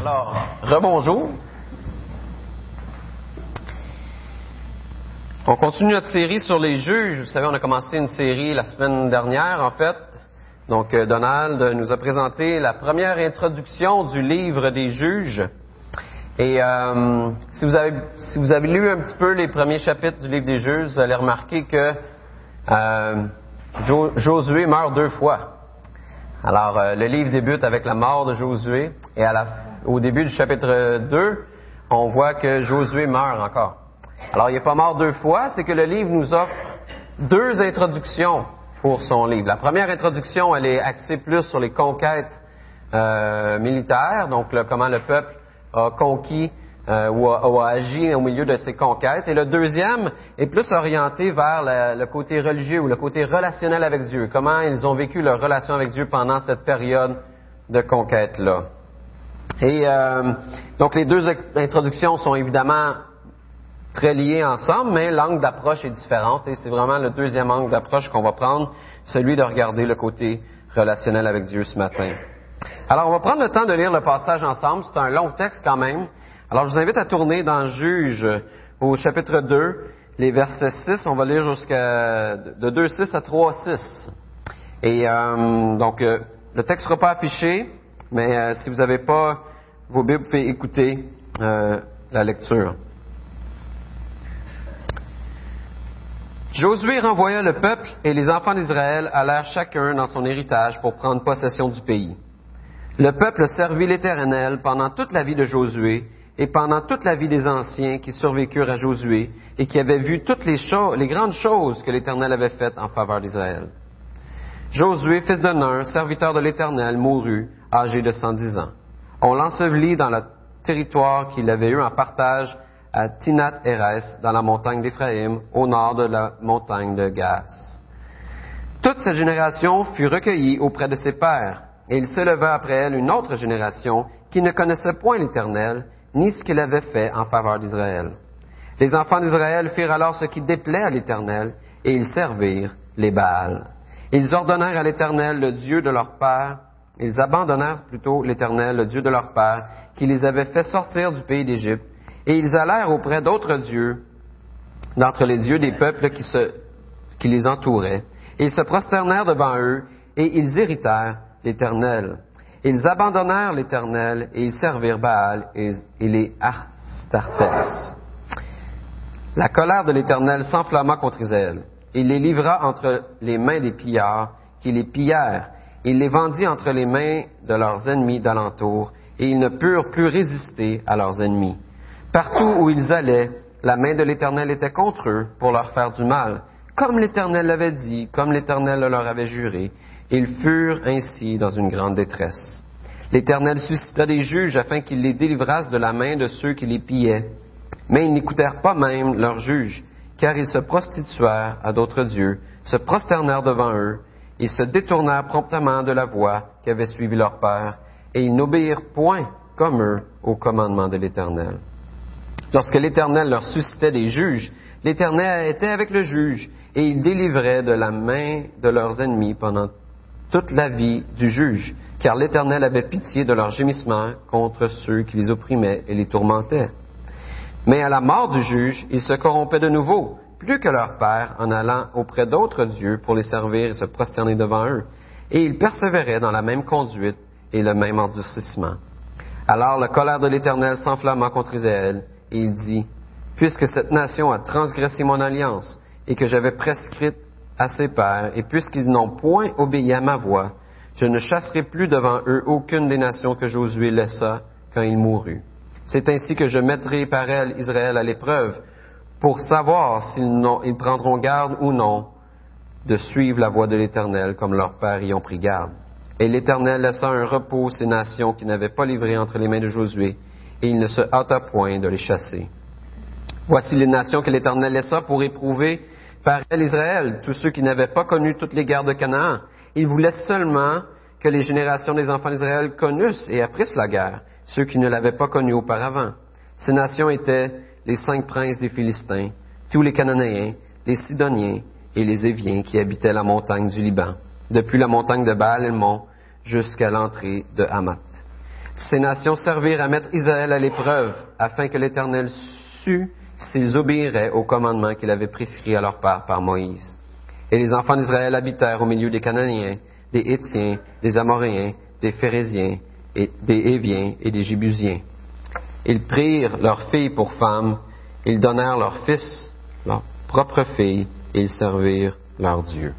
Alors, rebonjour. On continue notre série sur les juges. Vous savez, on a commencé une série la semaine dernière, en fait. Donc, euh, Donald nous a présenté la première introduction du livre des juges. Et euh, si, vous avez, si vous avez lu un petit peu les premiers chapitres du livre des juges, vous allez remarquer que euh, Jo- Josué meurt deux fois. Alors, le livre débute avec la mort de Josué, et à la, au début du chapitre 2, on voit que Josué meurt encore. Alors, il n'est pas mort deux fois, c'est que le livre nous offre deux introductions pour son livre. La première introduction, elle est axée plus sur les conquêtes euh, militaires, donc comment le peuple a conquis euh, ou, a, agi au milieu de ses conquêtes. Et le deuxième est plus orienté vers le côté religieux ou le côté relationnel avec Dieu, comment ils ont vécu leur relation avec Dieu pendant cette période de conquête-là. Et euh, donc les deux introductions sont évidemment très liées ensemble, mais l'angle d'approche est différente et c'est vraiment le deuxième angle d'approche qu'on va prendre, celui de regarder le côté relationnel avec Dieu ce matin. Alors, on va prendre le temps de lire le passage ensemble. C'est un long texte quand même. Alors, je vous invite à tourner dans Juge au chapitre 2, les versets 6. On va lire jusqu'à de 2.6 à 3.6. Et euh, donc, euh, le texte ne sera pas affiché, mais euh, si vous n'avez pas vos Bibles, vous pouvez écouter euh, la lecture. Josué renvoya le peuple et les enfants d'Israël allèrent chacun dans son héritage pour prendre possession du pays. Le peuple servit l'Éternel pendant toute la vie de Josué et pendant toute la vie des anciens qui survécurent à Josué et qui avaient vu toutes les, les grandes choses que l'Éternel avait faites en faveur d'Israël. Josué, fils de Nun, serviteur de l'Éternel, mourut, âgé de 110 ans. On l'ensevelit dans le territoire qu'il avait eu en partage à Tinat Eres, dans la montagne d'Éphraïm, au nord de la montagne de Gaz. Toute cette génération fut recueillie auprès de ses pères, et il s'éleva après elle une autre génération qui ne connaissait point l'Éternel, ni ce qu'il avait fait en faveur d'Israël. Les enfants d'Israël firent alors ce qui déplaît à l'Éternel, et ils servirent les Baals. Ils ordonnèrent à l'Éternel, le Dieu de leur père, ils abandonnèrent plutôt l'Éternel, le Dieu de leur père, qui les avait fait sortir du pays d'Égypte, et ils allèrent auprès d'autres dieux, d'entre les dieux des peuples qui, les entouraient. Et ils se prosternèrent devant eux, et ils irritèrent l'Éternel. Ils abandonnèrent l'Éternel, et ils servirent Baal et, et les Astartes. La colère de l'Éternel s'enflamma contre Israël. Il les livra entre les mains des pillards, qui les pillèrent. Il les vendit entre les mains de leurs ennemis d'alentour, et ils ne purent plus résister à leurs ennemis. Partout où ils allaient, la main de l'Éternel était contre eux pour leur faire du mal, comme l'Éternel l'avait dit, comme l'Éternel le leur avait juré. Ils furent ainsi dans une grande détresse. L'Éternel suscita des juges afin qu'ils les délivrassent de la main de ceux qui les pillaient. Mais ils n'écoutèrent pas même leurs juges, car ils se prostituèrent à d'autres dieux, se prosternèrent devant eux, ils se détournèrent promptement de la voie qu'avait suivi leur père, et ils n'obéirent point, comme eux, au commandement de l'Éternel. Lorsque l'Éternel leur suscitait des juges, l'Éternel était avec le juge, et il délivrait de la main de leurs ennemis pendant toute la vie du juge, car l'Éternel avait pitié de leurs gémissements contre ceux qui les opprimaient et les tourmentaient. Mais à la mort du juge, ils se corrompaient de nouveau, plus que leur père, en allant auprès d'autres dieux pour les servir et se prosterner devant eux. Et ils persévéraient dans la même conduite et le même endurcissement. Alors la colère de l'Éternel s'enflamma contre Israël, et il dit, Puisque cette nation a transgressé mon alliance, et que j'avais prescrite à ses pères, et puisqu'ils n'ont point obéi à ma voix, je ne chasserai plus devant eux aucune des nations que Josué laissa quand il mourut. C'est ainsi que je mettrai par elle Israël à l'épreuve, pour savoir s'ils prendront garde ou non de suivre la voie de l'Éternel comme leurs pères y ont pris garde. Et l'Éternel laissa un repos ces nations qui n'avaient pas livré entre les mains de Josué, et il ne se hâta point de les chasser. Voici les nations que l'Éternel laissa pour éprouver par Israël, tous ceux qui n'avaient pas connu toutes les guerres de Canaan. Il voulait seulement que les générations des enfants d'Israël connussent et apprissent la guerre, ceux qui ne l'avaient pas connue auparavant. Ces nations étaient les cinq princes des Philistins, tous les Cananéens, les Sidoniens et les Éviens qui habitaient la montagne du Liban, depuis la montagne de Baal-Elmon jusqu'à l'entrée de Hamath. ces nations servirent à mettre Israël à l'épreuve, afin que l'Éternel sût s'ils obéiraient au commandement qu'il avait prescrit à leur part par Moïse. Et les enfants d'Israël habitèrent au milieu des Cananéens, des Hétiens, des Amoréens, des Phérésiens, et des Héviens et des Jébusiens. Ils prirent leurs filles pour femmes, ils donnèrent leurs fils, leurs propres filles, et ils servirent leur Dieu.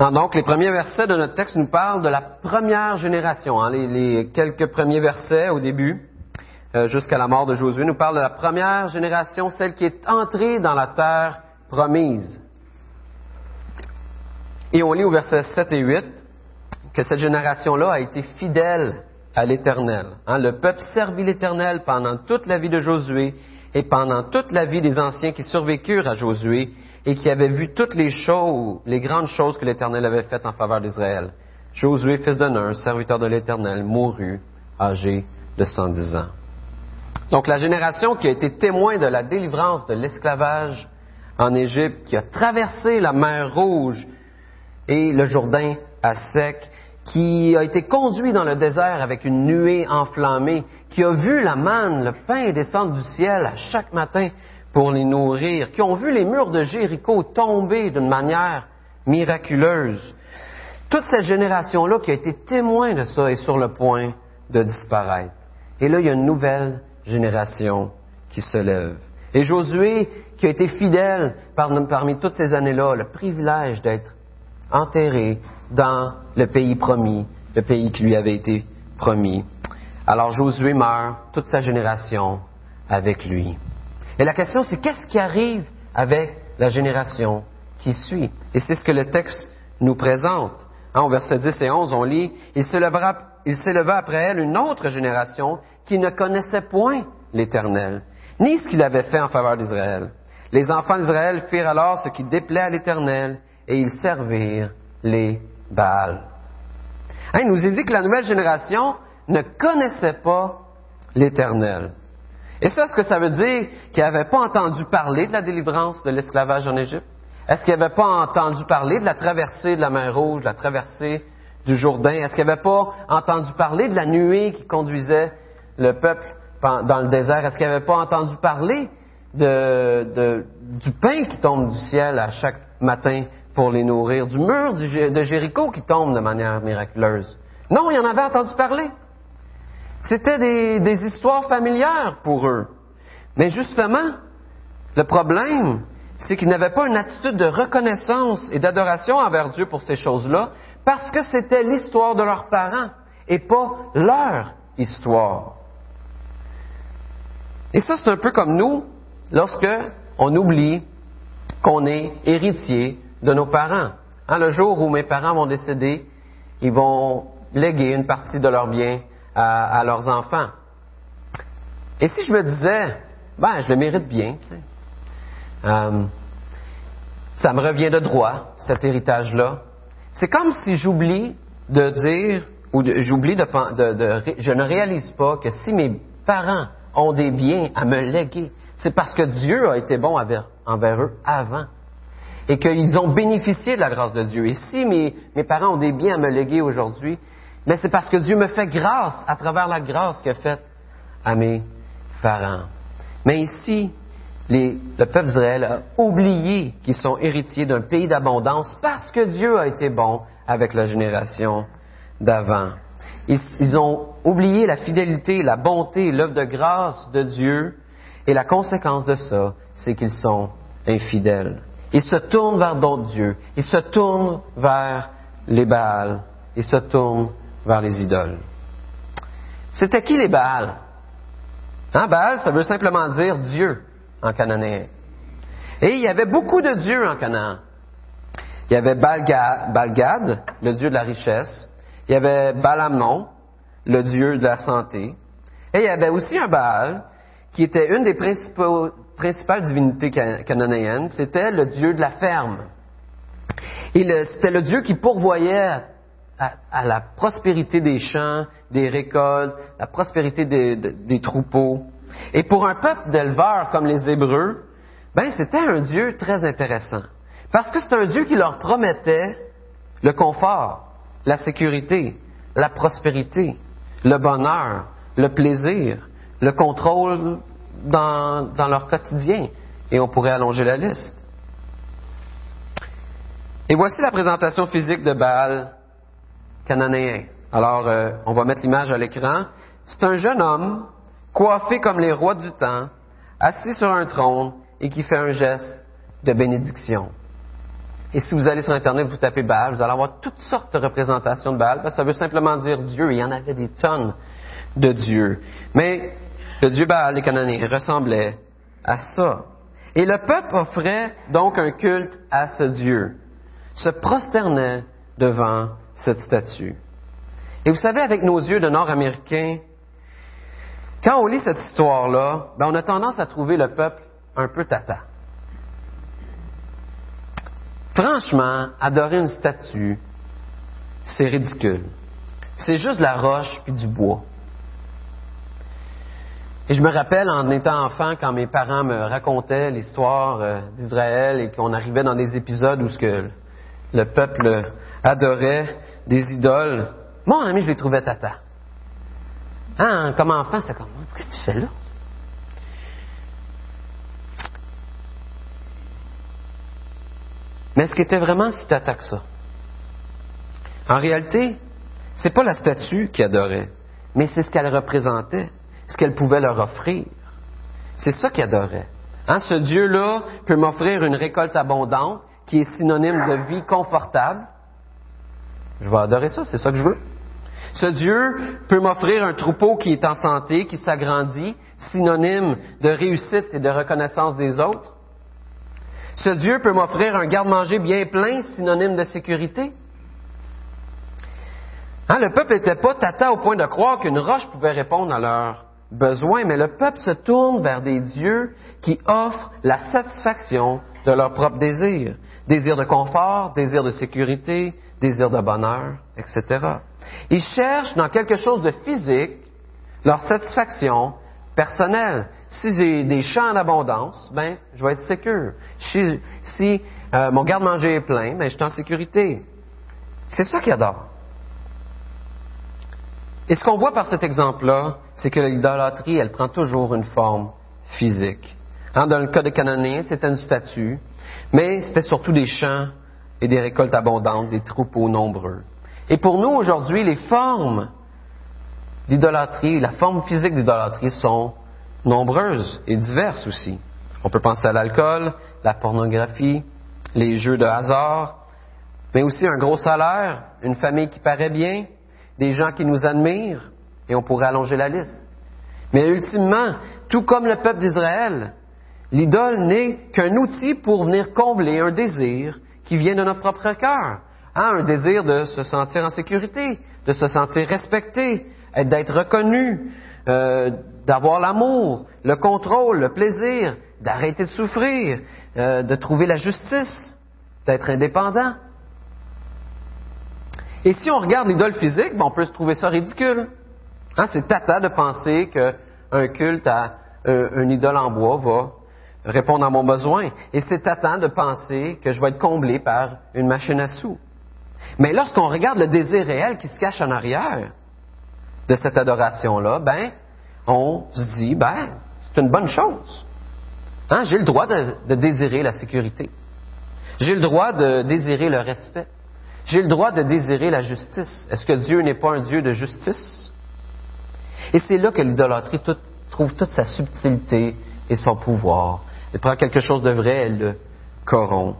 Ah, donc, les premiers versets de notre texte nous parlent de la première génération. Hein, les, quelques premiers versets au début, euh, jusqu'à la mort de Josué, nous parlent de la première génération, celle qui est entrée dans la terre promise. Et on lit au verset 7 et 8 que cette génération-là a été fidèle à l'Éternel. Hein, le peuple servit l'Éternel pendant toute la vie de Josué et pendant toute la vie des anciens qui survécurent à Josué et qui avaient vu toutes les choses, les grandes choses que l'Éternel avait faites en faveur d'Israël. Josué, fils de Nun, serviteur de l'Éternel, mourut âgé de 110 ans. Donc la génération qui a été témoin de la délivrance de l'esclavage en Égypte, qui a traversé la mer Rouge et le Jourdain à sec, qui a été conduit dans le désert avec une nuée enflammée, qui a vu la manne, le pain descendre du ciel à chaque matin pour les nourrir, qui ont vu les murs de Jéricho tomber d'une manière miraculeuse. Toute cette génération-là qui a été témoin de ça est sur le point de disparaître. Et là, il y a une nouvelle génération qui se lève. Et Josué, qui a été fidèle parmi toutes ces années-là, le privilège d'être enterré dans le pays promis, le pays qui lui avait été promis. Alors Josué meurt, toute sa génération avec lui. Et la question, c'est qu'est-ce qui arrive avec la génération qui suit? Et c'est ce que le texte nous présente. Hein, au verset 10 et 11, on lit, il s'éleva, il s'éleva après elle une autre génération qui ne connaissait point l'Éternel, ni ce qu'il avait fait en faveur d'Israël. Les enfants d'Israël firent alors ce qui déplaît à l'Éternel, et ils servirent les Baals. Hein, il nous est dit que la nouvelle génération ne connaissait pas l'Éternel. Et ça, est-ce que ça veut dire qu'ils n'avaient pas entendu parler de la délivrance de l'esclavage en Égypte? Est-ce qu'ils n'avaient pas entendu parler de la traversée de la mer Rouge, de la traversée du Jourdain? Est-ce qu'ils n'avaient pas entendu parler de la nuée qui conduisait le peuple dans le désert? Est-ce qu'ils n'avaient pas entendu parler du pain qui tombe du ciel à chaque matin pour les nourrir, du mur de Jéricho qui tombe de manière miraculeuse. Non, il en avait entendu parler. C'était des, histoires familières pour eux. Mais justement, le problème, c'est qu'ils n'avaient pas une attitude de reconnaissance et d'adoration envers Dieu pour ces choses-là, parce que c'était l'histoire de leurs parents et pas leur histoire. Et ça, c'est un peu comme nous, lorsque on oublie qu'on est héritier de nos parents. Hein, le jour où mes parents vont décéder, ils vont léguer une partie de leurs biens à, leurs enfants. Et si je me disais, ben, je le mérite bien, euh, ça me revient de droit, cet héritage-là, c'est comme si j'oublie de dire, ou j'oublie de, de, je ne réalise pas que si mes parents ont des biens à me léguer, c'est parce que Dieu a été bon envers eux avant et qu'ils ont bénéficié de la grâce de Dieu. Et si mes, parents ont des biens à me léguer aujourd'hui, mais c'est parce que Dieu me fait grâce à travers la grâce qu'il a faite à mes parents. Mais ici, le peuple d'Israël a oublié qu'ils sont héritiers d'un pays d'abondance parce que Dieu a été bon avec la génération d'avant. Ils, ils, ont oublié la fidélité, la bonté, l'œuvre de grâce de Dieu, et la conséquence de ça, c'est qu'ils sont infidèles. Ils se tournent vers d'autres dieux. Ils se tournent vers les Baals. Ils se tournent vers les idoles. C'était qui les Baals? Hein, Baal, ça veut simplement dire Dieu en cananéen. Et il y avait beaucoup de dieux en Canaan. Il y avait Balgad, le dieu de la richesse. Il y avait Balamnon, le dieu de la santé. Et il y avait aussi un Baal qui était une des principaux, principale divinité cananéenne, c'était le dieu de la ferme. Et c'était le dieu qui pourvoyait à, la prospérité des champs, des récoltes, la prospérité des, troupeaux. Et pour un peuple d'éleveurs comme les Hébreux, ben c'était un dieu très intéressant. Parce que c'est un dieu qui leur promettait le confort. la sécurité, la prospérité, le bonheur, le plaisir, le contrôle dans, dans leur quotidien. Et on pourrait allonger la liste. Et voici la présentation physique de Baal cananéen. Alors, euh, on va mettre l'image à l'écran. C'est un jeune homme, coiffé comme les rois du temps, assis sur un trône et qui fait un geste de bénédiction. Et si vous allez sur Internet, vous tapez Baal, vous allez avoir toutes sortes de représentations de Baal, parce que ça veut simplement dire Dieu. Il y en avait des tonnes de dieux. Mais le dieu Baal, les Cananéens, ressemblait à ça. Et le peuple offrait donc un culte à ce Dieu, se prosternait devant cette statue. Et vous savez, avec nos yeux de Nord-Américains, quand on lit cette histoire-là, ben on a tendance à trouver le peuple un peu tata. Franchement, adorer une statue, c'est ridicule. C'est juste de la roche puis du bois. Et je me rappelle en étant enfant, quand mes parents me racontaient l'histoire euh, d'Israël et qu'on arrivait dans des épisodes où ce que le peuple adorait des idoles, mon ami, je les trouvais tata. Hein, comme enfant, c'était comme, qu'est-ce que tu fais là? Mais est-ce qu'il était vraiment si tata que ça? En réalité, c'est pas la statue qui adorait, mais c'est ce qu'elle représentait, ce qu'elle pouvait leur offrir. C'est ça qu'il adorait. Hein, ce Dieu-là peut m'offrir une récolte abondante qui est synonyme de vie confortable. Je vais adorer ça, c'est ça que je veux. Ce Dieu peut m'offrir un troupeau qui est en santé, qui s'agrandit, synonyme de réussite et de reconnaissance des autres. Ce Dieu peut m'offrir un garde-manger bien plein, synonyme de sécurité. Hein, le peuple n'était pas tata au point de croire qu'une roche pouvait répondre à leurs besoins, mais le peuple se tourne vers des dieux qui offrent la satisfaction de leurs propres désirs. Désir de confort, désir de sécurité, désir de bonheur, etc. Ils cherchent dans quelque chose de physique leur satisfaction personnelle. Si j'ai des champs en abondance, ben, je vais être sécure. Si, si euh, mon garde-manger est plein, ben, je suis en sécurité. C'est ça qu'ils adorent. Et ce qu'on voit par cet exemple-là, c'est que l'idolâtrie, elle prend toujours une forme physique. Hein, dans le cas de Cananéen, c'était une statue, mais c'était surtout des champs et des récoltes abondantes, des troupeaux nombreux. Et pour nous, aujourd'hui, les formes d'idolâtrie, la forme physique d'idolâtrie sont nombreuses et diverses aussi. On peut penser à l'alcool, la pornographie, les jeux de hasard, mais aussi un gros salaire, une famille qui paraît bien, des gens qui nous admirent, et on pourrait allonger la liste. Mais ultimement, tout comme le peuple d'Israël, l'idole n'est qu'un outil pour venir combler un désir qui vient de notre propre cœur. Hein, un désir de se sentir en sécurité, de se sentir respecté, d'être reconnu, euh, d'avoir l'amour, le contrôle, le plaisir, d'arrêter de souffrir, euh, de trouver la justice, d'être indépendant. Et si on regarde l'idole physique, ben, on peut se trouver ça ridicule. Hein, c'est tata de penser qu'un culte à euh, une idole en bois va répondre à mon besoin. Et c'est tata de penser que je vais être comblé par une machine à sous. Mais lorsqu'on regarde le désir réel qui se cache en arrière de cette adoration-là, ben, on se dit, ben, c'est une bonne chose. Hein? J'ai le droit de, désirer la sécurité. J'ai le droit de désirer le respect. J'ai le droit de désirer la justice. Est-ce que Dieu n'est pas un Dieu de justice? Et c'est là que l'idolâtrie trouve toute sa subtilité et son pouvoir. Elle prend quelque chose de vrai, elle le corrompt.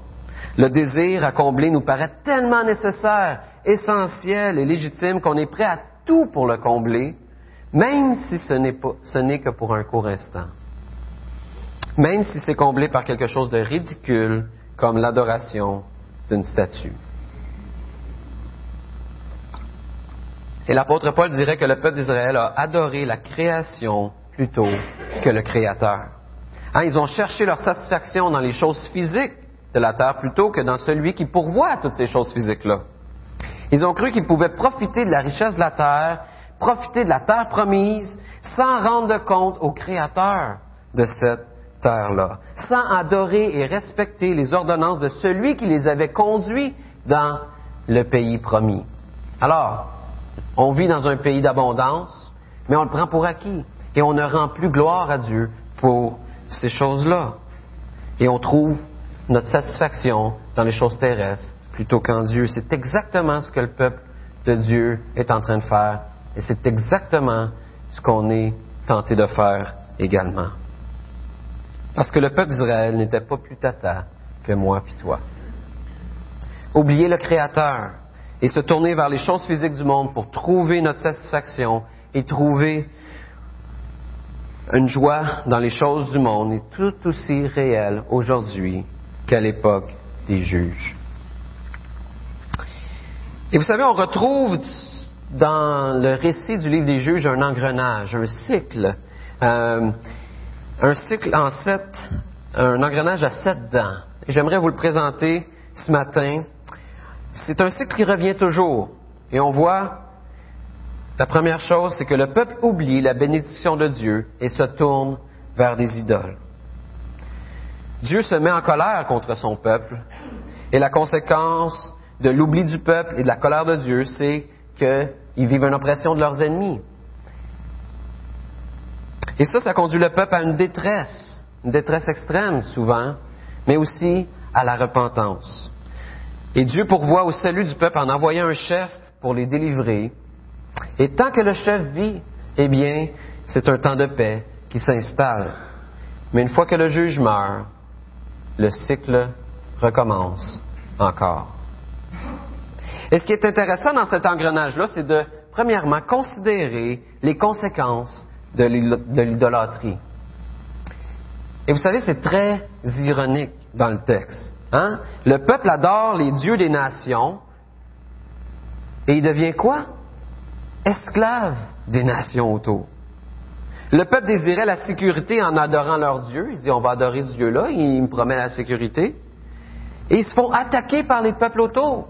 Le désir à combler nous paraît tellement nécessaire, essentiel et légitime qu'on est prêt à tout pour le combler, même si ce n'est, que pour un court instant. Même si c'est comblé par quelque chose de ridicule comme l'adoration d'une statue. Et l'apôtre Paul dirait que le peuple d'Israël a adoré la création plutôt que le Créateur. Hein, ils ont cherché leur satisfaction dans les choses physiques de la terre plutôt que dans celui qui pourvoit toutes ces choses physiques-là. Ils ont cru qu'ils pouvaient profiter de la richesse de la terre, profiter de la terre promise, sans rendre compte au Créateur de cette terre-là, sans adorer et respecter les ordonnances de celui qui les avait conduits dans le pays promis. Alors, on vit dans un pays d'abondance, mais on le prend pour acquis. Et on ne rend plus gloire à Dieu pour ces choses-là. Et on trouve notre satisfaction dans les choses terrestres plutôt qu'en Dieu. C'est exactement ce que le peuple de Dieu est en train de faire. Et c'est exactement ce qu'on est tenté de faire également. Parce que le peuple d'Israël n'était pas plus tata que moi puis toi. Oublier le Créateur et se tourner vers les choses physiques du monde pour trouver notre satisfaction et trouver une joie dans les choses du monde est tout aussi réelle aujourd'hui qu'à l'époque des juges. Et vous savez, on retrouve dans le récit du livre des juges un engrenage, un cycle, euh, un cycle en sept, un engrenage à sept dents. J'aimerais vous le présenter ce matin. C'est un cycle qui revient toujours. Et on voit, la première chose, c'est que le peuple oublie la bénédiction de Dieu et se tourne vers des idoles. Dieu se met en colère contre son peuple. Et la conséquence de l'oubli du peuple et de la colère de Dieu, c'est qu'ils vivent une oppression de leurs ennemis. Et ça, ça conduit le peuple à une détresse, une détresse extrême souvent, mais aussi à la repentance. Et Dieu pourvoit au salut du peuple en envoyant un chef pour les délivrer. Et tant que le chef vit, eh bien, c'est un temps de paix qui s'installe. Mais une fois que le juge meurt, le cycle recommence encore. Et ce qui est intéressant dans cet engrenage-là, c'est de, premièrement, considérer les conséquences de l'idolâtrie. Et vous savez, c'est très ironique dans le texte. Hein? Le peuple adore les dieux des nations et il devient quoi? Esclave des nations autour. Le peuple désirait la sécurité en adorant leur Dieu. Il dit, on va adorer ce Dieu-là, il me promet la sécurité. Et ils se font attaquer par les peuples autour.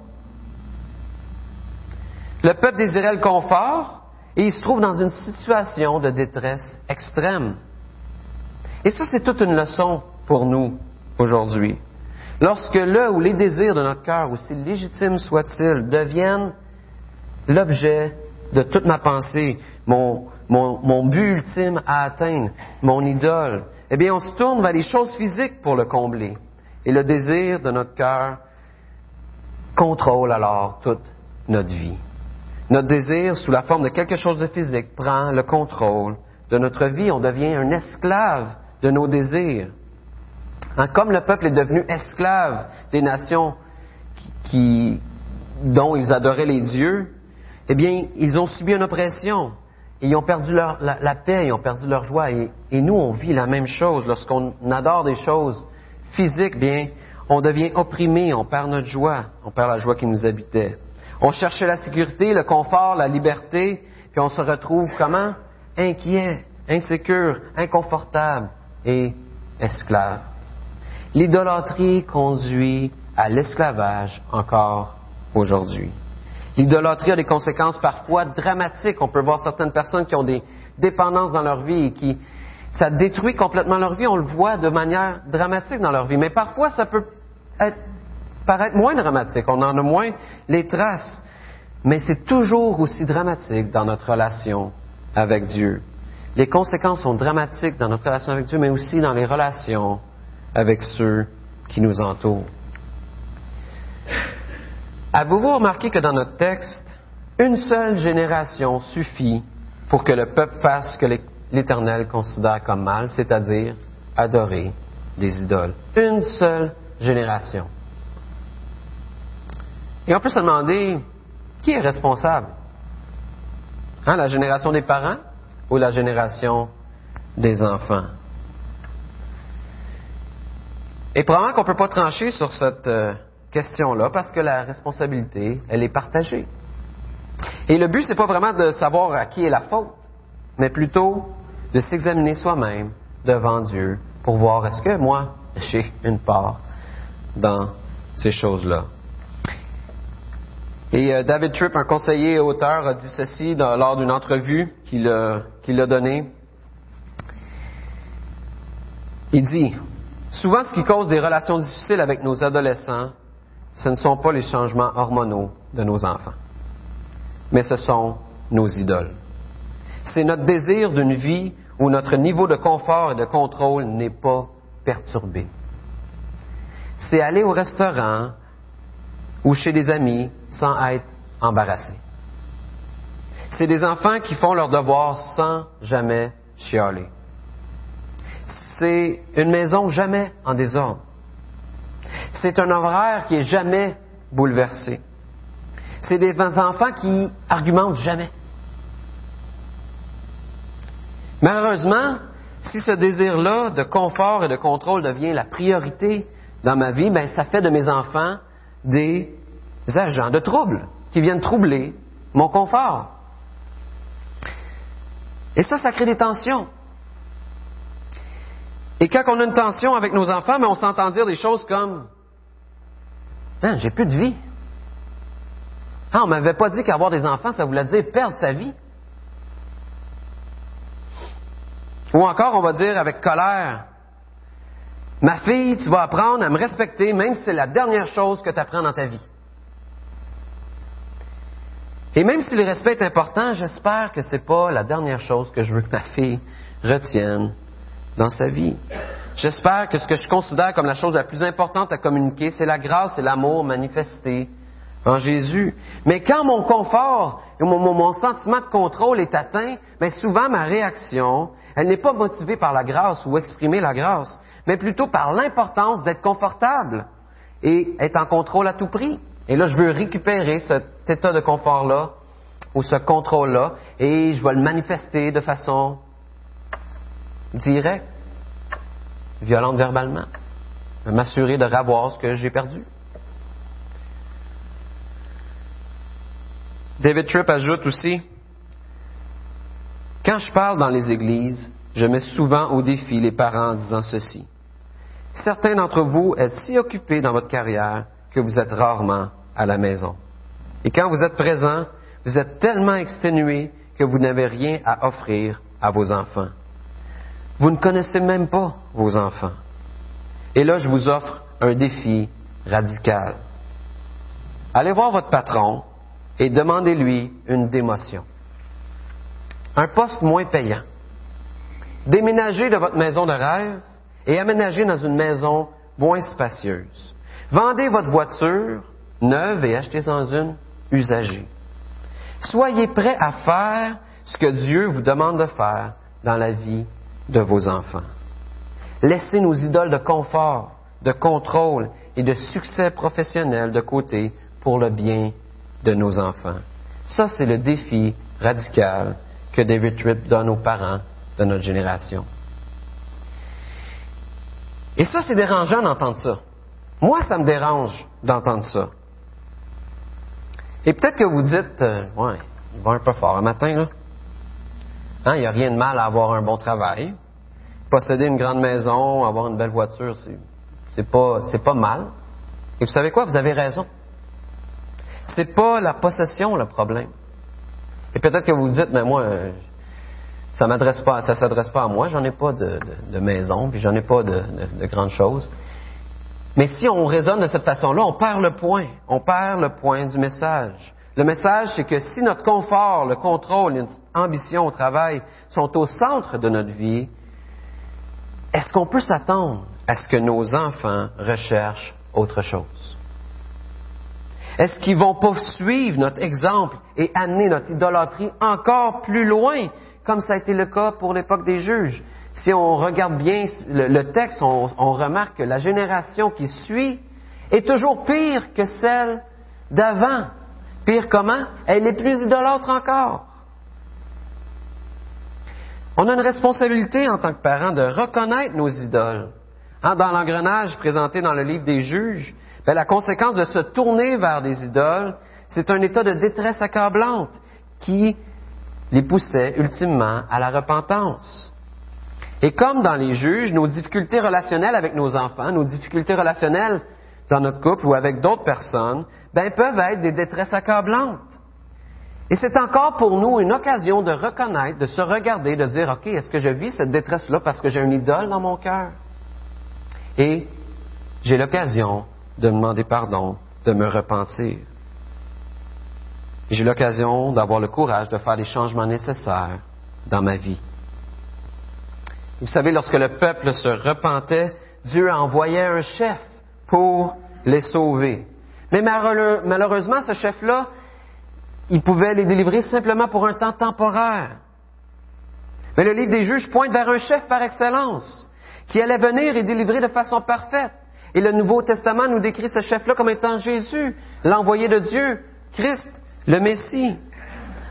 Le peuple désirait le confort et il se trouve dans une situation de détresse extrême. Et ça, c'est toute une leçon pour nous aujourd'hui. Lorsque le ou les désirs de notre cœur, aussi légitimes soient-ils, deviennent l'objet de toute ma pensée, mon, but ultime à atteindre, mon idole, eh bien, on se tourne vers les choses physiques pour le combler. Et le désir de notre cœur contrôle alors toute notre vie. Notre désir, sous la forme de quelque chose de physique, prend le contrôle de notre vie. On devient un esclave de nos désirs. Hein, comme le peuple est devenu esclave des nations qui, dont ils adoraient les dieux, eh bien, ils ont subi une oppression. ils ont perdu la, paix, ils ont perdu leur joie. Et, et nous, on vit la même chose. Lorsqu'on adore des choses physiques, bien, on devient opprimé, on perd notre joie, on perd la joie qui nous habitait. On cherchait la sécurité, le confort, la liberté, puis on se retrouve comment? Inquiet, insécure, inconfortable et esclave. L'idolâtrie conduit à l'esclavage encore aujourd'hui. L'idolâtrie a des conséquences parfois dramatiques. On peut voir certaines personnes qui ont des dépendances dans leur vie et qui, ça détruit complètement leur vie. On le voit de manière dramatique dans leur vie. Mais parfois, ça peut paraître moins dramatique, on en a moins les traces, mais c'est toujours aussi dramatique dans notre relation avec Dieu. Les conséquences sont dramatiques dans notre relation avec Dieu, mais aussi dans les relations avec ceux qui nous entourent. Avez-vous remarqué que dans notre texte, une seule génération suffit pour que le peuple fasse ce que l'Éternel considère comme mal, c'est-à-dire adorer des idoles? Une seule génération. Et on peut se demander, qui est responsable? Hein, la génération des parents ou la génération des enfants? Et probablement qu'on ne peut pas trancher sur cette euh, question-là parce que la responsabilité, elle est partagée. Et le but, c'est pas vraiment de savoir à qui est la faute, mais plutôt de s'examiner soi-même devant Dieu pour voir est-ce que moi, j'ai une part dans ces choses-là. Et euh, David Tripp, un conseiller et auteur, a dit ceci lors d'une entrevue qu'il a, donnée. Il dit, souvent ce qui cause des relations difficiles avec nos adolescents, ce ne sont pas les changements hormonaux de nos enfants. mais ce sont nos idoles. C'est notre désir d'une vie où notre niveau de confort et de contrôle n'est pas perturbé. C'est aller au restaurant ou chez des amis sans être embarrassé. C'est des enfants qui font leurs devoirs sans jamais chialer. C'est une maison jamais en désordre. C'est un horaire qui est jamais bouleversé. C'est des enfants qui argumentent jamais. Malheureusement, si ce désir-là de confort et de contrôle devient la priorité dans ma vie, ben, ça fait de mes enfants des agents de trouble qui viennent troubler mon confort. Et ça, ça crée des tensions. Et quand on a une tension avec nos enfants, on s'entend dire des choses comme hein, J'ai plus de vie. Ah, on m'avait pas dit qu'avoir des enfants, ça voulait dire perdre sa vie. Ou encore, on va dire avec colère Ma fille, tu vas apprendre à me respecter, même si c'est la dernière chose que tu apprends dans ta vie. Et même si le respect est important, j'espère que ce n'est pas la dernière chose que je veux que ma fille retienne dans sa vie. J'espère que ce que je considère comme la chose la plus importante à communiquer, c'est la grâce et l'amour manifestés en Jésus. Mais quand mon confort et mon, sentiment de contrôle est atteint, bien souvent ma réaction, elle n'est pas motivée par la grâce ou exprimer la grâce, mais plutôt par l'importance d'être confortable et être en contrôle à tout prix. Et là, je veux récupérer cet état de confort-là ou ce contrôle-là et je vais le manifester de façon directe, violente verbalement, m'assurer de ravoir ce que j'ai perdu. David Tripp ajoute aussi, quand je parle dans les églises, je mets souvent au défi les parents en disant ceci. Certains d'entre vous êtes si occupés dans votre carrière que vous êtes rarement à la maison. Et quand vous êtes présent, vous êtes tellement exténué que vous n'avez rien à offrir à vos enfants. Vous ne connaissez même pas vos enfants. Et là, je vous offre un défi radical. Allez voir votre patron et demandez-lui une démotion. Un poste moins payant. Déménagez de votre maison de rêve et aménagez dans une maison moins spacieuse. Vendez votre voiture neuve et achetez-en une usagée. Soyez prêts à faire ce que Dieu vous demande de faire dans la vie de vos enfants. Laissez nos idoles de confort, de contrôle et de succès professionnel de côté pour le bien de nos enfants. Ça, c'est le défi radical que David Tripp donne aux parents de notre génération. Et ça, c'est dérangeant d'entendre ça. Moi, ça me dérange d'entendre ça. Et peut-être que vous dites, euh, ouais, il va un peu fort un matin, là. Hein, il n'y a rien de mal à avoir un bon travail. Posséder une grande maison, avoir une belle voiture, c'est, pas, mal. Et vous savez quoi? Vous avez raison. C'est pas la possession le problème. Et peut-être que vous dites, mais moi, euh, ça m'adresse pas, ça s'adresse pas à moi. J'en ai pas de, de, maison, puis j'en ai pas de, de, grandes choses. Mais si on raisonne de cette façon-là, on perd le point. On perd le point du message. Le message, c'est que si notre confort, le contrôle, notre ambition au travail sont au centre de notre vie, est-ce qu'on peut s'attendre à ce que nos enfants recherchent autre chose? Est-ce qu'ils vont poursuivre notre exemple et amener notre idolâtrie encore plus loin, comme ça a été le cas pour l'époque des juges? Si on regarde bien le, texte, on, on remarque que la génération qui suit est toujours pire que celle d'avant. Pire comment? Elle est plus idolâtre encore. On a une responsabilité en tant que parents de reconnaître nos idoles. Hein, dans l'engrenage présenté dans le livre des juges, ben, la conséquence de se tourner vers des idoles, c'est un état de détresse accablante qui les poussait ultimement à la repentance. Et comme dans les juges, nos difficultés relationnelles avec nos enfants, nos difficultés relationnelles dans notre couple ou avec d'autres personnes, ben, peuvent être des détresses accablantes. Et c'est encore pour nous une occasion de reconnaître, de se regarder, de dire, OK, est-ce que je vis cette détresse-là parce que j'ai une idole dans mon cœur? Et j'ai l'occasion de demander pardon, de me repentir. J'ai l'occasion d'avoir le courage de faire les changements nécessaires dans ma vie. Vous savez, lorsque le peuple se repentait, Dieu envoyait un chef pour les sauver. Mais malheureusement, ce chef-là, il pouvait les délivrer simplement pour un temps temporaire. Mais le livre des juges pointe vers un chef par excellence, qui allait venir et délivrer de façon parfaite. Et le Nouveau Testament nous décrit ce chef-là comme étant Jésus, l'envoyé de Dieu, Christ, le Messie.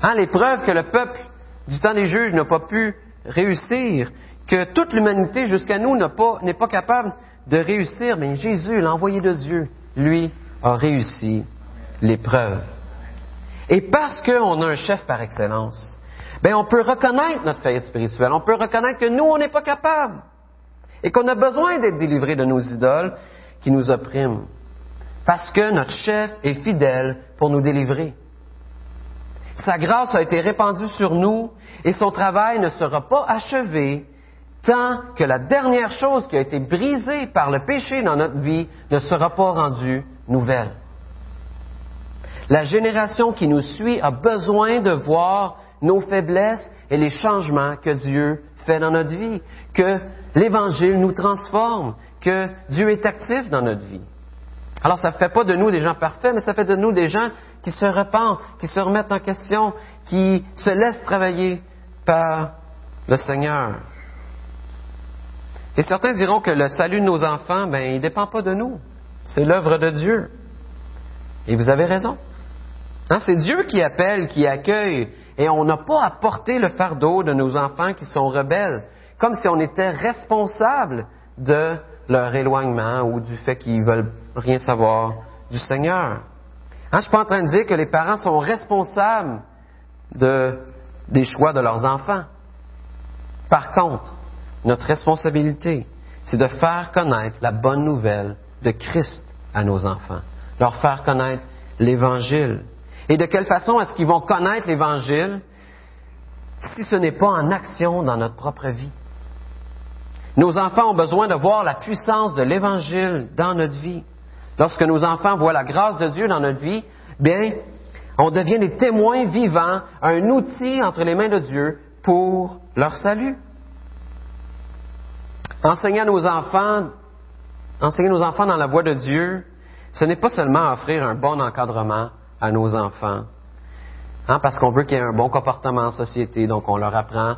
Hein, les preuves que le peuple du temps des juges n'a pas pu réussir, que toute l'humanité jusqu'à nous n'est pas capable de réussir, mais Jésus, l'envoyé de Dieu, lui, a réussi l'épreuve. Et parce qu'on a un chef par excellence, ben on peut reconnaître notre faillite spirituelle, on peut reconnaître que nous, on n'est pas capable et qu'on a besoin d'être délivré de nos idoles qui nous oppriment. Parce que notre chef est fidèle pour nous délivrer. Sa grâce a été répandue sur nous et son travail ne sera pas achevé tant que la dernière chose qui a été brisée par le péché dans notre vie ne sera pas rendue nouvelle. La génération qui nous suit a besoin de voir nos faiblesses et les changements que Dieu fait dans notre vie, que l'Évangile nous transforme, que Dieu est actif dans notre vie. Alors ça ne fait pas de nous des gens parfaits, mais ça fait de nous des gens qui se repentent, qui se remettent en question, qui se laissent travailler par le Seigneur. Et certains diront que le salut de nos enfants, ben, il ne dépend pas de nous. C'est l'œuvre de Dieu. Et vous avez raison. Hein, c'est Dieu qui appelle, qui accueille. Et on n'a pas à porter le fardeau de nos enfants qui sont rebelles, comme si on était responsable de leur éloignement ou du fait qu'ils veulent rien savoir du Seigneur. Hein, je ne suis pas en train de dire que les parents sont responsables de, des choix de leurs enfants. Par contre, notre responsabilité, c'est de faire connaître la bonne nouvelle de Christ à nos enfants, leur faire connaître l'Évangile. Et de quelle façon est-ce qu'ils vont connaître l'Évangile si ce n'est pas en action dans notre propre vie? Nos enfants ont besoin de voir la puissance de l'Évangile dans notre vie. Lorsque nos enfants voient la grâce de Dieu dans notre vie, bien, on devient des témoins vivants, un outil entre les mains de Dieu pour leur salut. Enseigner à nos enfants, enseigner nos enfants dans la voie de Dieu, ce n'est pas seulement offrir un bon encadrement à nos enfants, hein, parce qu'on veut qu'il y ait un bon comportement en société, donc on leur apprend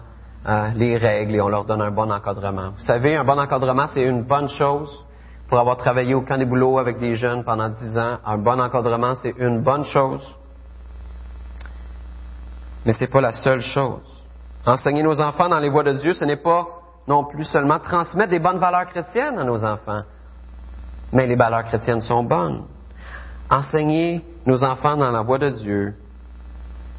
euh, les règles et on leur donne un bon encadrement. Vous savez, un bon encadrement, c'est une bonne chose. Pour avoir travaillé au camp des boulots avec des jeunes pendant dix ans, un bon encadrement, c'est une bonne chose. Mais ce n'est pas la seule chose. Enseigner nos enfants dans les voies de Dieu, ce n'est pas non plus seulement transmettre des bonnes valeurs chrétiennes à nos enfants, mais les valeurs chrétiennes sont bonnes. Enseigner nos enfants dans la voie de Dieu,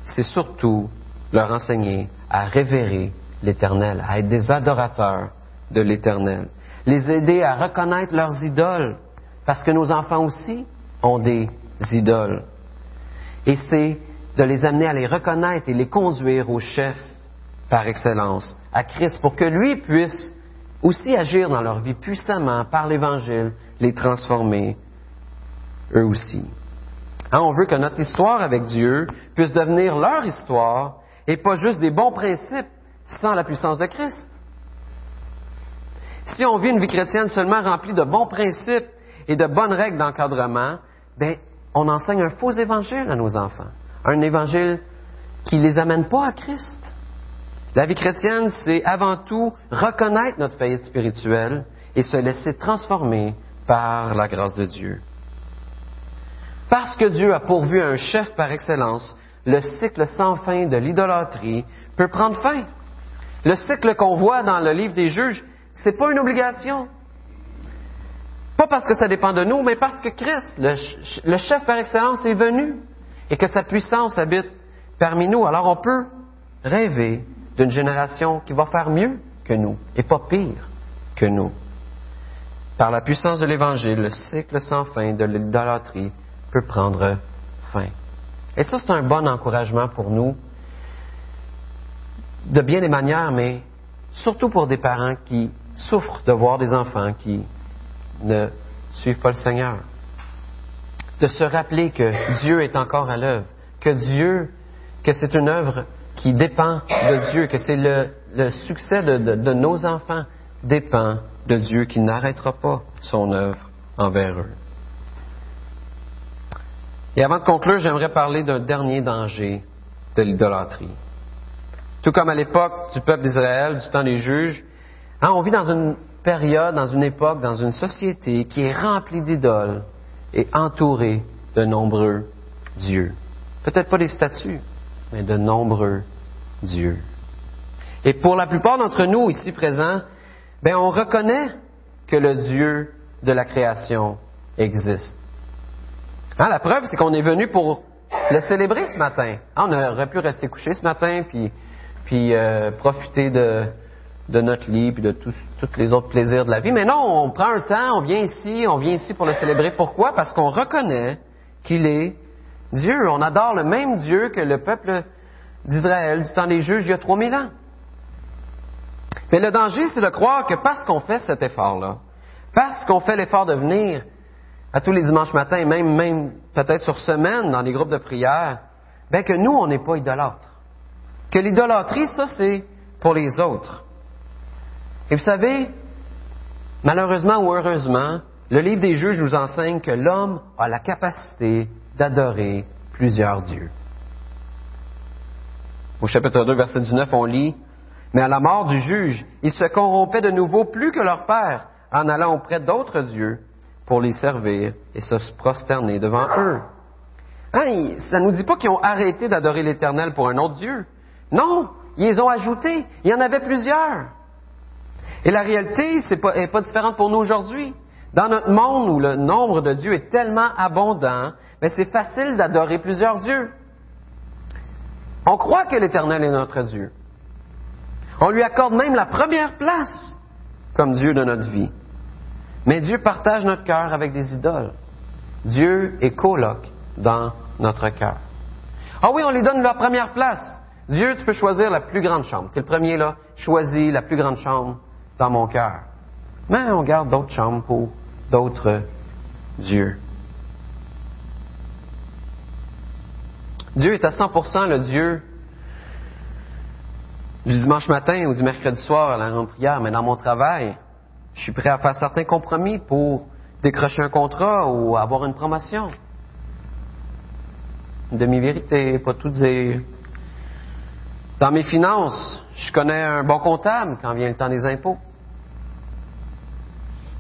c'est surtout leur enseigner à révérer l'Éternel, à être des adorateurs de l'Éternel. Les aider à reconnaître leurs idoles, parce que nos enfants aussi ont des idoles. Et c'est de les amener à les reconnaître et les conduire au chef par excellence, à Christ, pour que lui puisse aussi agir dans leur vie puissamment par l'Évangile, les transformer eux aussi. Hein, on veut que notre histoire avec Dieu puisse devenir leur histoire et pas juste des bons principes sans la puissance de Christ. Si on vit une vie chrétienne seulement remplie de bons principes et de bonnes règles d'encadrement, ben, on enseigne un faux évangile à nos enfants. Un évangile qui ne les amène pas à Christ. La vie chrétienne, c'est avant tout reconnaître notre faillite spirituelle et se laisser transformer par la grâce de Dieu. Parce que Dieu a pourvu un chef par excellence, le cycle sans fin de l'idolâtrie peut prendre fin. Le cycle qu'on voit dans le livre des juges, ce n'est pas une obligation. Pas parce que ça dépend de nous, mais parce que Christ, le, chef par excellence, est venu et que sa puissance habite parmi nous. Alors on peut rêver d'une génération qui va faire mieux que nous et pas pire que nous. Par la puissance de l'Évangile, le cycle sans fin de l'idolâtrie peut prendre fin. Et ça, c'est un bon encouragement pour nous, de bien des manières, mais surtout pour des parents qui souffrent de voir des enfants qui ne suivent pas le Seigneur. De se rappeler que Dieu est encore à l'œuvre, que Dieu, que c'est une œuvre qui dépend de Dieu, que c'est le, succès de, nos enfants dépend de Dieu qui n'arrêtera pas son œuvre envers eux. Et avant de conclure, j'aimerais parler d'un dernier danger de l'idolâtrie. Tout comme à l'époque du peuple d'Israël, du temps des juges, hein, on vit dans une période, dans une époque, dans une société qui est remplie d'idoles et entourée de nombreux dieux. Peut-être pas des statues, de nombreux dieux. Et pour la plupart d'entre nous ici présents, ben on reconnaît que le Dieu de la création existe. Hein, la preuve, c'est qu'on est venu pour le célébrer ce matin. Hein, on aurait pu rester couché ce matin, puis, puis euh, profiter de, de notre lit, puis de tous les autres plaisirs de la vie. Mais non, on prend un temps, on vient ici, on vient ici pour le célébrer. Pourquoi? Parce qu'on reconnaît qu'il est Dieu. On adore le même Dieu que le peuple d'Israël du temps des juges il y a 3000 ans. Mais le danger, c'est de croire que parce qu'on fait cet effort-là, parce qu'on fait l'effort de venir à tous les dimanches matins, même, même peut-être sur semaine dans les groupes de prière, bien que nous, on n'est pas idolâtres. Que l'idolâtrie, ça, c'est pour les autres. Et vous savez, malheureusement ou heureusement, le livre des juges nous enseigne que l'homme a la capacité d'adorer plusieurs dieux. Au chapitre 2, verset 19, on lit, Mais à la mort du juge, ils se corrompaient de nouveau plus que leur père en allant auprès d'autres dieux pour les servir et se prosterner devant eux. Hein, ça ne nous dit pas qu'ils ont arrêté d'adorer l'Éternel pour un autre Dieu. Non, ils ont ajoutés. Il y en avait plusieurs. Et la réalité n'est pas différente pour nous aujourd'hui. Dans notre monde où le nombre de dieux est tellement abondant, c'est facile d'adorer plusieurs dieux. On croit que l'Éternel est notre Dieu. On lui accorde même la première place comme Dieu de notre vie. Mais Dieu partage notre cœur avec des idoles. Dieu est coloc dans notre cœur. Ah oui, on lui donne la première place. Dieu, tu peux choisir la plus grande chambre. Tu es le premier là. Choisis la plus grande chambre dans mon cœur. Mais on garde d'autres chambres pour d'autres dieux. Dieu est à 100% le Dieu du dimanche matin ou du mercredi soir à la grande prière, mais dans mon travail, je suis prêt à faire certains compromis pour décrocher un contrat ou avoir une promotion. Une demi-vérité, pas tout dire. Dans mes finances, je connais un bon comptable quand vient le temps des impôts.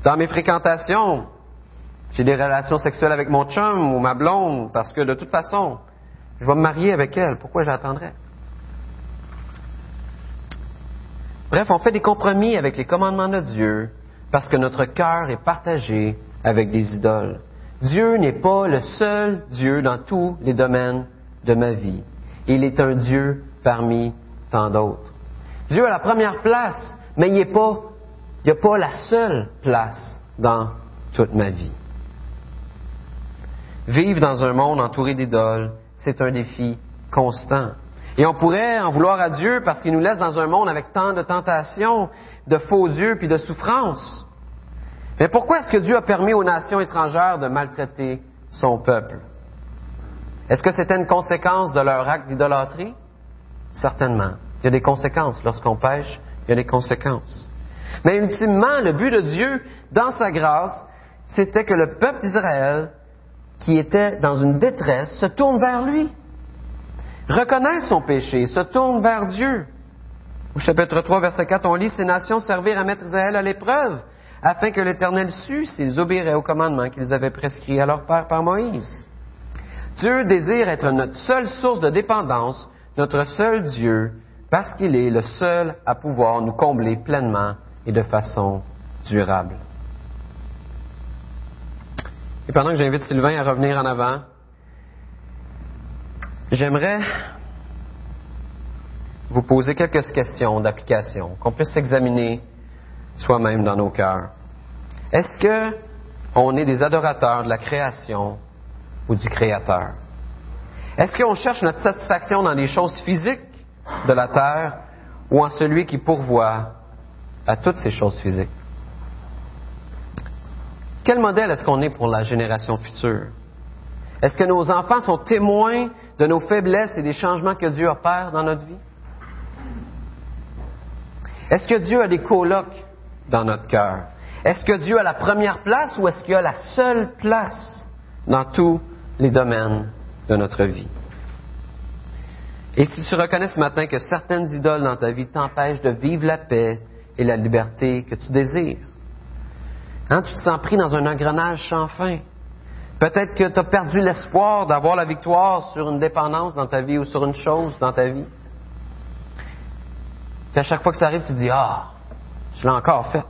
Dans mes fréquentations, j'ai des relations sexuelles avec mon chum ou ma blonde parce que de toute façon, je vais me marier avec elle. Pourquoi j'attendrais? Bref, on fait des compromis avec les commandements de Dieu parce que notre cœur est partagé avec des idoles. Dieu n'est pas le seul Dieu dans tous les domaines de ma vie. Il est un Dieu parmi tant d'autres. Dieu a la première place, mais il n'est pas, il a pas la seule place dans toute ma vie. Vivre dans un monde entouré d'idoles, c'est un défi constant. Et on pourrait en vouloir à Dieu parce qu'il nous laisse dans un monde avec tant de tentations, de faux dieux puis de souffrances. Mais pourquoi est-ce que Dieu a permis aux nations étrangères de maltraiter son peuple? Est-ce que c'était une conséquence de leur acte d'idolâtrie? Certainement. Il y a des conséquences. Lorsqu'on pêche, il y a des conséquences. Mais ultimement, le but de Dieu, dans sa grâce, c'était que le peuple d'Israël qui était dans une détresse se tourne vers lui, reconnaît son péché, se tourne vers Dieu. Au chapitre 3, verset 4, on lit Ces nations servirent à mettre Israël à l'épreuve, afin que l'Éternel sût s'ils obéiraient au commandement qu'ils avaient prescrit à leur père par Moïse. Dieu désire être notre seule source de dépendance, notre seul Dieu, parce qu'il est le seul à pouvoir nous combler pleinement et de façon durable. Et pendant que j'invite Sylvain à revenir en avant, j'aimerais vous poser quelques questions d'application, qu'on puisse s'examiner soi-même dans nos cœurs. Est-ce que on est des adorateurs de la création ou du Créateur? Est-ce qu'on cherche notre satisfaction dans les choses physiques de la terre ou en celui qui pourvoit à toutes ces choses physiques? Quel modèle est-ce qu'on est pour la génération future? Est-ce que nos enfants sont témoins de nos faiblesses et des changements que Dieu opère dans notre vie? Est-ce que Dieu a des colocs dans notre cœur? Est-ce que Dieu a la première place ou est-ce qu'il a la seule place dans tous les domaines de notre vie? Et si tu reconnais ce matin que certaines idoles dans ta vie t'empêchent de vivre la paix et la liberté que tu désires, hein, tu te sens pris dans un engrenage sans fin. Peut-être que tu as perdu l'espoir d'avoir la victoire sur une dépendance dans ta vie ou sur une chose dans ta vie. Puis à chaque fois que ça arrive, tu te dis Ah, je l'ai encore fait.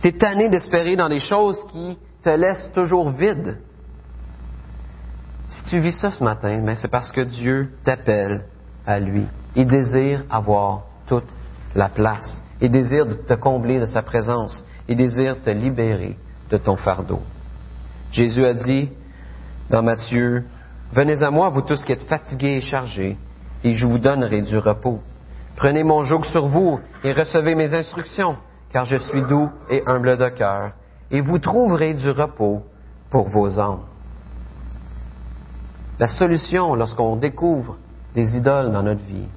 Tu es tanné d'espérer dans des choses qui te laissent toujours vide. Si tu vis ça ce matin, mais c'est parce que Dieu t'appelle à lui. Il désire avoir toute la place. Il désire te combler de sa présence. Il désire te libérer de ton fardeau. Jésus a dit dans Matthieu, Venez à moi, vous tous qui êtes fatigués et chargés, et je vous donnerai du repos. Prenez mon joug sur vous et recevez mes instructions, car je suis doux et humble de cœur, et vous trouverez du repos pour vos âmes. La solution lorsqu'on découvre des idoles dans notre vie,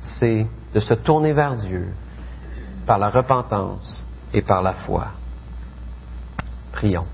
c'est de se tourner vers Dieu par la repentance et par la foi. Prions.